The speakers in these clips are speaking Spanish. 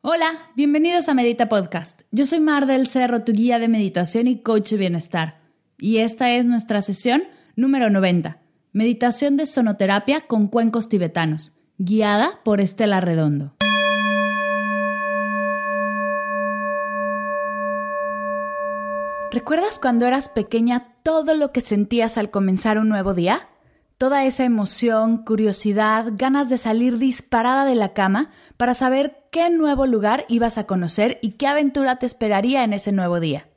Hola, bienvenidos a Medita Podcast. Yo soy Mar del Cerro, tu guía de meditación y coach de bienestar. Y esta es nuestra sesión número 90, Meditación de sonoterapia con cuencos tibetanos, guiada por Estela Redondo. ¿Recuerdas cuando eras pequeña todo lo que sentías al comenzar un nuevo día? Toda esa emoción, curiosidad, ganas de salir disparada de la cama para saber qué nuevo lugar ibas a conocer y qué aventura te esperaría en ese nuevo día.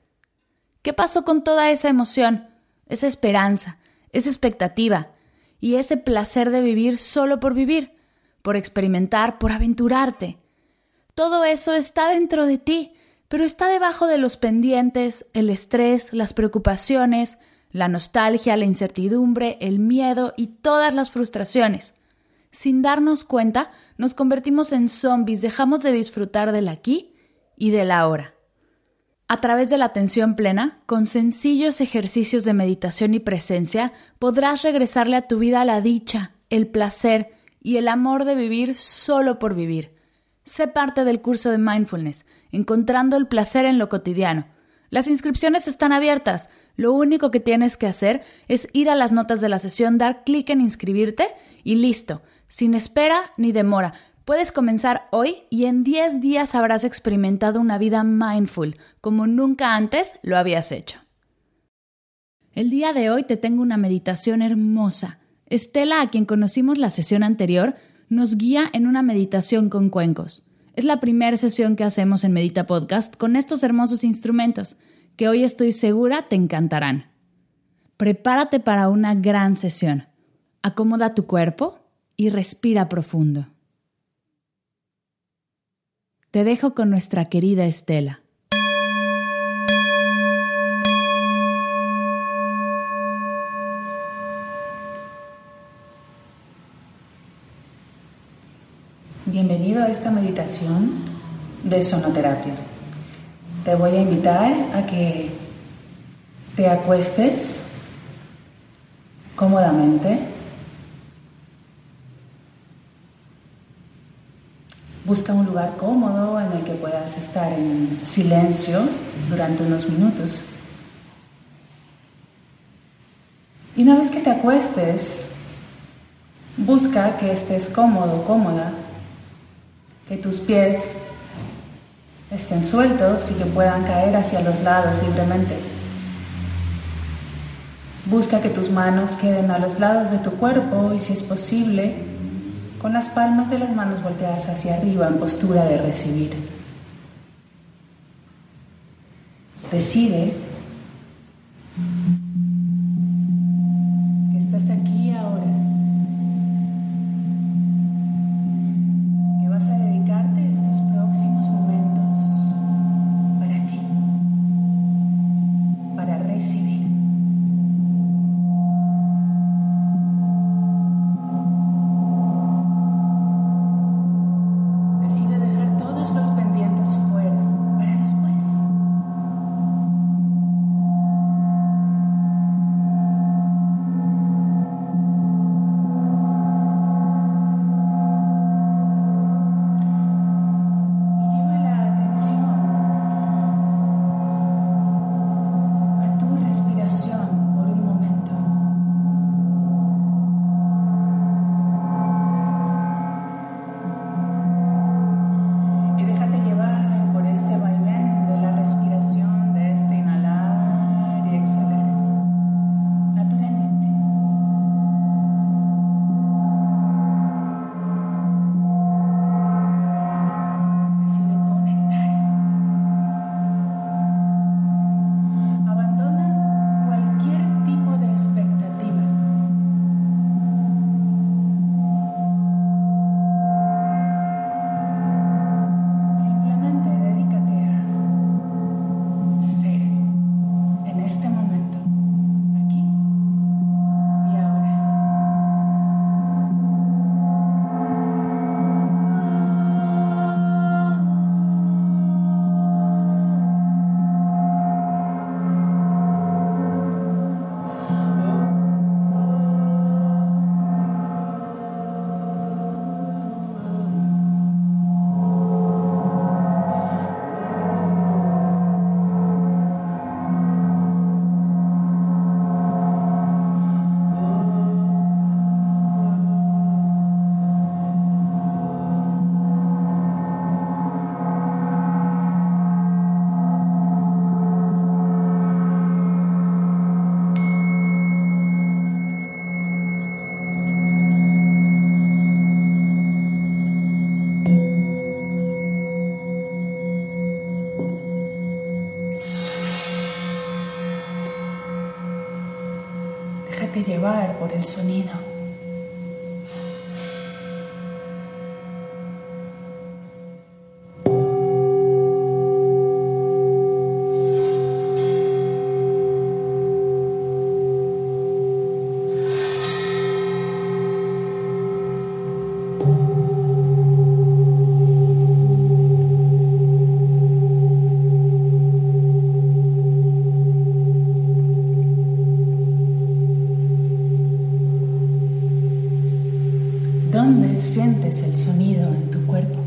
¿Qué pasó con toda esa emoción, esa esperanza, esa expectativa y ese placer de vivir solo por vivir, por experimentar, por aventurarte? Todo eso está dentro de ti pero está debajo de los pendientes, el estrés, las preocupaciones, la nostalgia, la incertidumbre, el miedo y todas las frustraciones. Sin darnos cuenta, nos convertimos en zombies, dejamos de disfrutar del aquí y del ahora. A través de la atención plena, con sencillos ejercicios de meditación y presencia, podrás regresarle a tu vida la dicha, el placer y el amor de vivir solo por vivir. Sé parte del curso de mindfulness encontrando el placer en lo cotidiano. Las inscripciones están abiertas. Lo único que tienes que hacer es ir a las notas de la sesión, dar clic en inscribirte y listo, sin espera ni demora. Puedes comenzar hoy y en 10 días habrás experimentado una vida mindful, como nunca antes lo habías hecho. El día de hoy te tengo una meditación hermosa. Estela, a quien conocimos la sesión anterior, nos guía en una meditación con cuencos. Es la primera sesión que hacemos en Medita Podcast con estos hermosos instrumentos, que hoy estoy segura te encantarán. Prepárate para una gran sesión. Acomoda tu cuerpo y respira profundo. Te dejo con nuestra querida Estela. Bienvenido a esta meditación de sonoterapia. Te voy a invitar a que te acuestes cómodamente. Busca un lugar cómodo en el que puedas estar en silencio durante unos minutos. Y una vez que te acuestes, busca que estés cómodo, cómoda que tus pies estén sueltos y que puedan caer hacia los lados libremente. Busca que tus manos queden a los lados de tu cuerpo y si es posible, con las palmas de las manos volteadas hacia arriba en postura de recibir. Decide por el sonido. dónde sientes el sonido en tu cuerpo.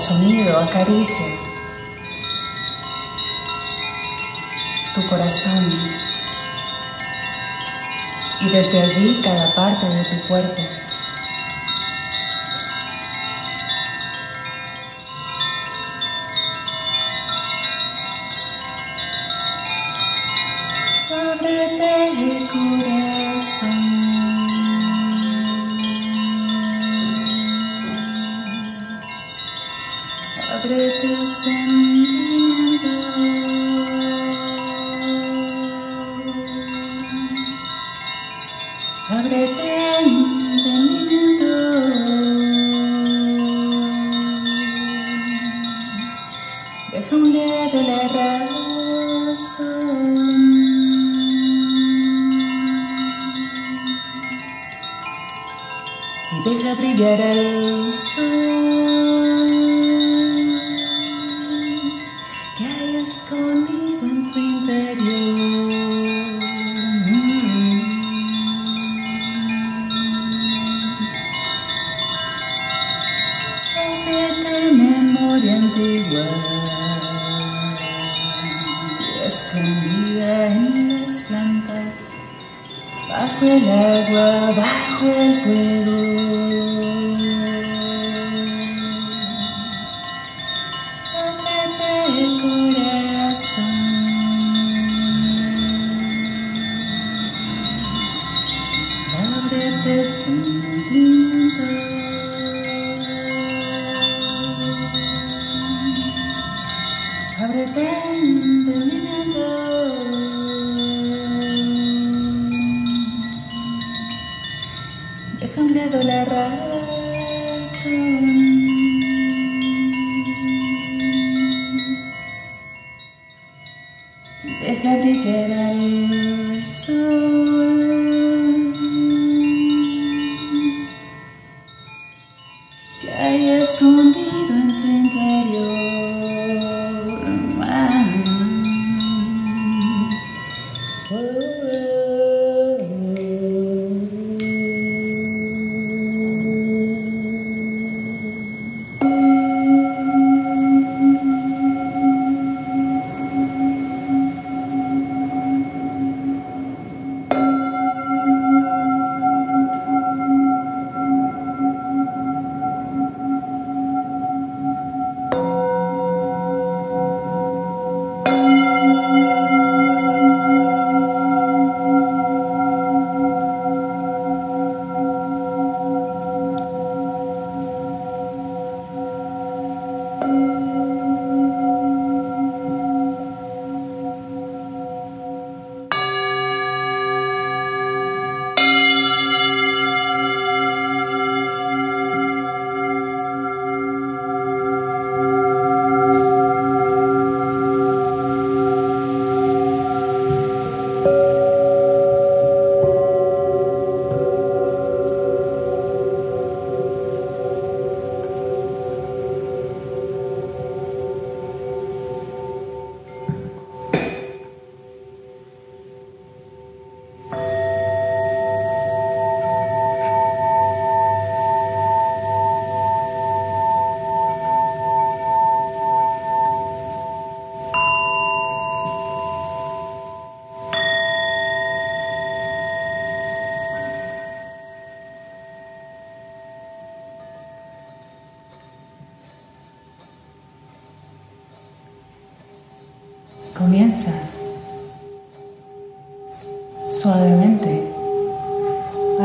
sonido acaricia tu corazón. Y desde allí cada parte de tu Gabriel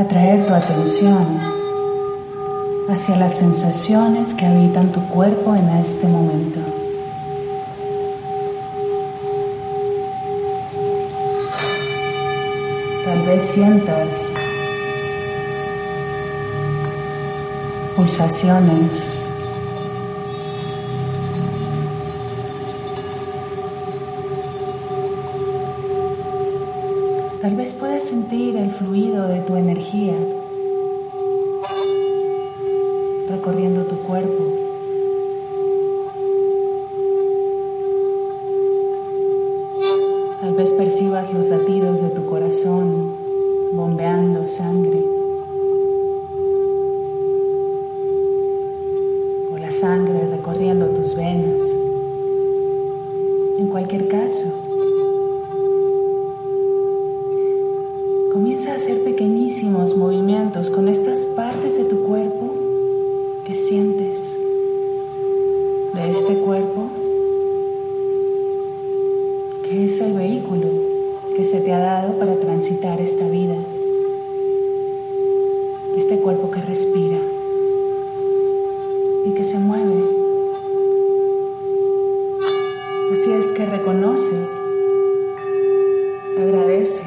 a traer tu atención hacia las sensaciones que habitan tu cuerpo en este momento. Tal vez sientas pulsaciones Tal vez puedas sentir el fluido de tu energía recorriendo tu cuerpo. Tal vez percibas los latidos de tu corazón bombeando sangre. Así es que reconoce, agradece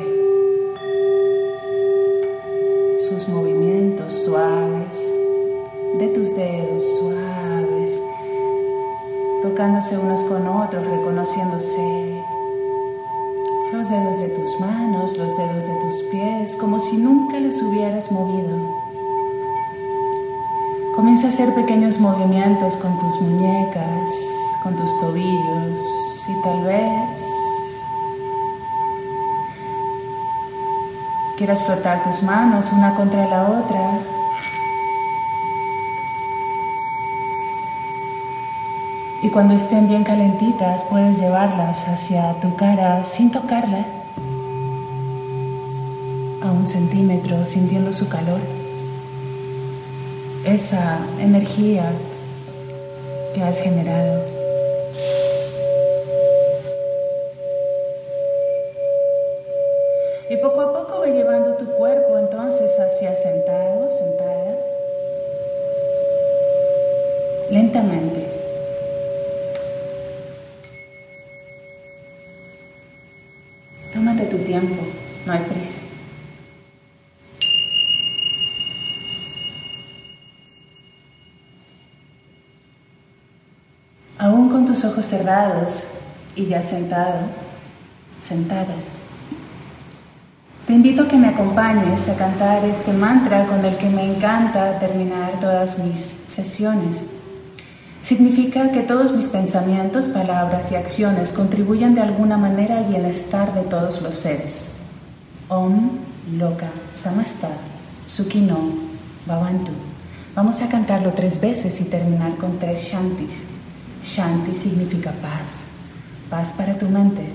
sus movimientos suaves de tus dedos suaves, tocándose unos con otros, reconociéndose los dedos de tus manos, los dedos de tus pies, como si nunca los hubieras movido. Comienza a hacer pequeños movimientos con tus muñecas, con tus tobillos y tal vez Quieras frotar tus manos una contra la otra. Y cuando estén bien calentitas puedes llevarlas hacia tu cara sin tocarla a un centímetro sintiendo su calor. Esa energía que has generado. Y poco a poco ve llevando tu cuerpo entonces hacia sentado, sentada. Lentamente. Tómate tu tiempo, no hay prisa. Aún con tus ojos cerrados y ya sentado, sentada, te invito a que me acompañes a cantar este mantra con el que me encanta terminar todas mis sesiones. Significa que todos mis pensamientos, palabras y acciones contribuyen de alguna manera al bienestar de todos los seres. Om Loka Samasta Sukhino Bhavantu. Vamos a cantarlo tres veces y terminar con tres shantis. Shanti significa paz, paz para tu mente,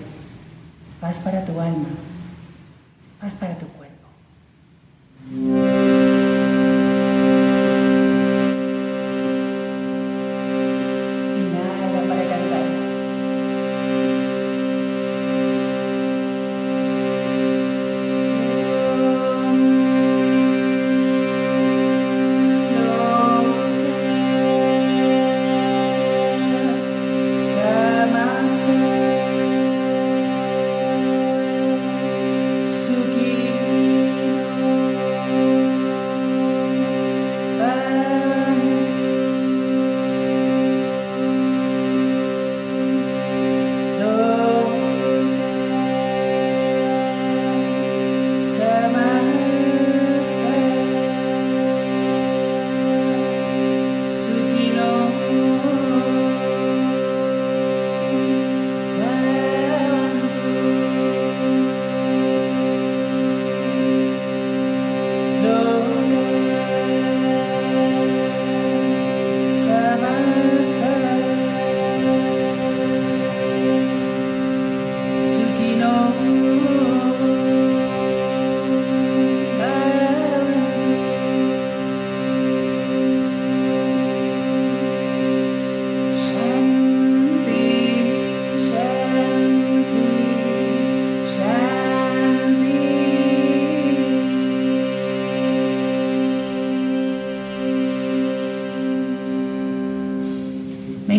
paz para tu alma, paz para tu cuerpo.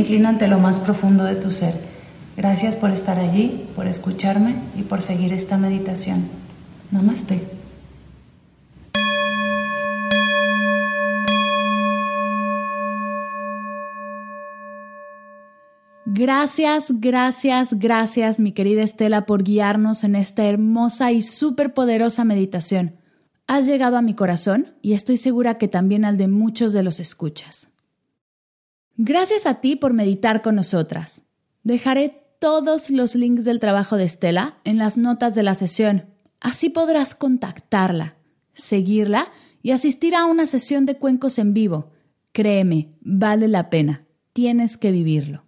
Inclino ante lo más profundo de tu ser. Gracias por estar allí, por escucharme y por seguir esta meditación. Namaste. Gracias, gracias, gracias, mi querida Estela, por guiarnos en esta hermosa y súper poderosa meditación. Has llegado a mi corazón y estoy segura que también al de muchos de los escuchas. Gracias a ti por meditar con nosotras. Dejaré todos los links del trabajo de Estela en las notas de la sesión. Así podrás contactarla, seguirla y asistir a una sesión de cuencos en vivo. Créeme, vale la pena. Tienes que vivirlo.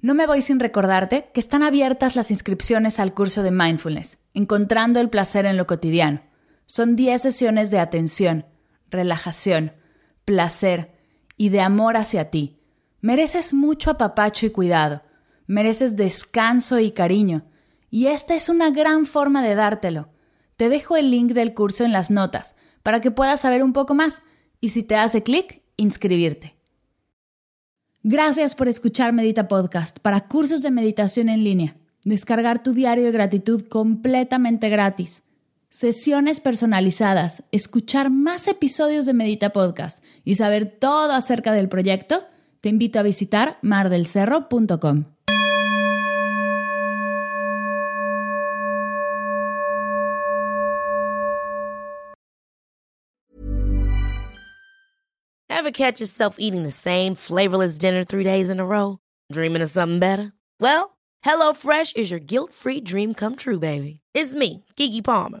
No me voy sin recordarte que están abiertas las inscripciones al curso de Mindfulness, Encontrando el placer en lo cotidiano. Son 10 sesiones de atención, relajación, placer y de amor hacia ti. Mereces mucho apapacho y cuidado. Mereces descanso y cariño. Y esta es una gran forma de dártelo. Te dejo el link del curso en las notas para que puedas saber un poco más y si te hace clic, inscribirte. Gracias por escuchar Medita Podcast para cursos de meditación en línea. Descargar tu diario de gratitud completamente gratis. Sesiones personalizadas, escuchar más episodios de Medita Podcast y saber todo acerca del proyecto, te invito a visitar mardelcerro.com. Ever catch yourself eating the same flavorless dinner three days in a row? Dreaming of something better? Well, HelloFresh is your guilt-free dream come true, baby. It's me, Kiki Palmer.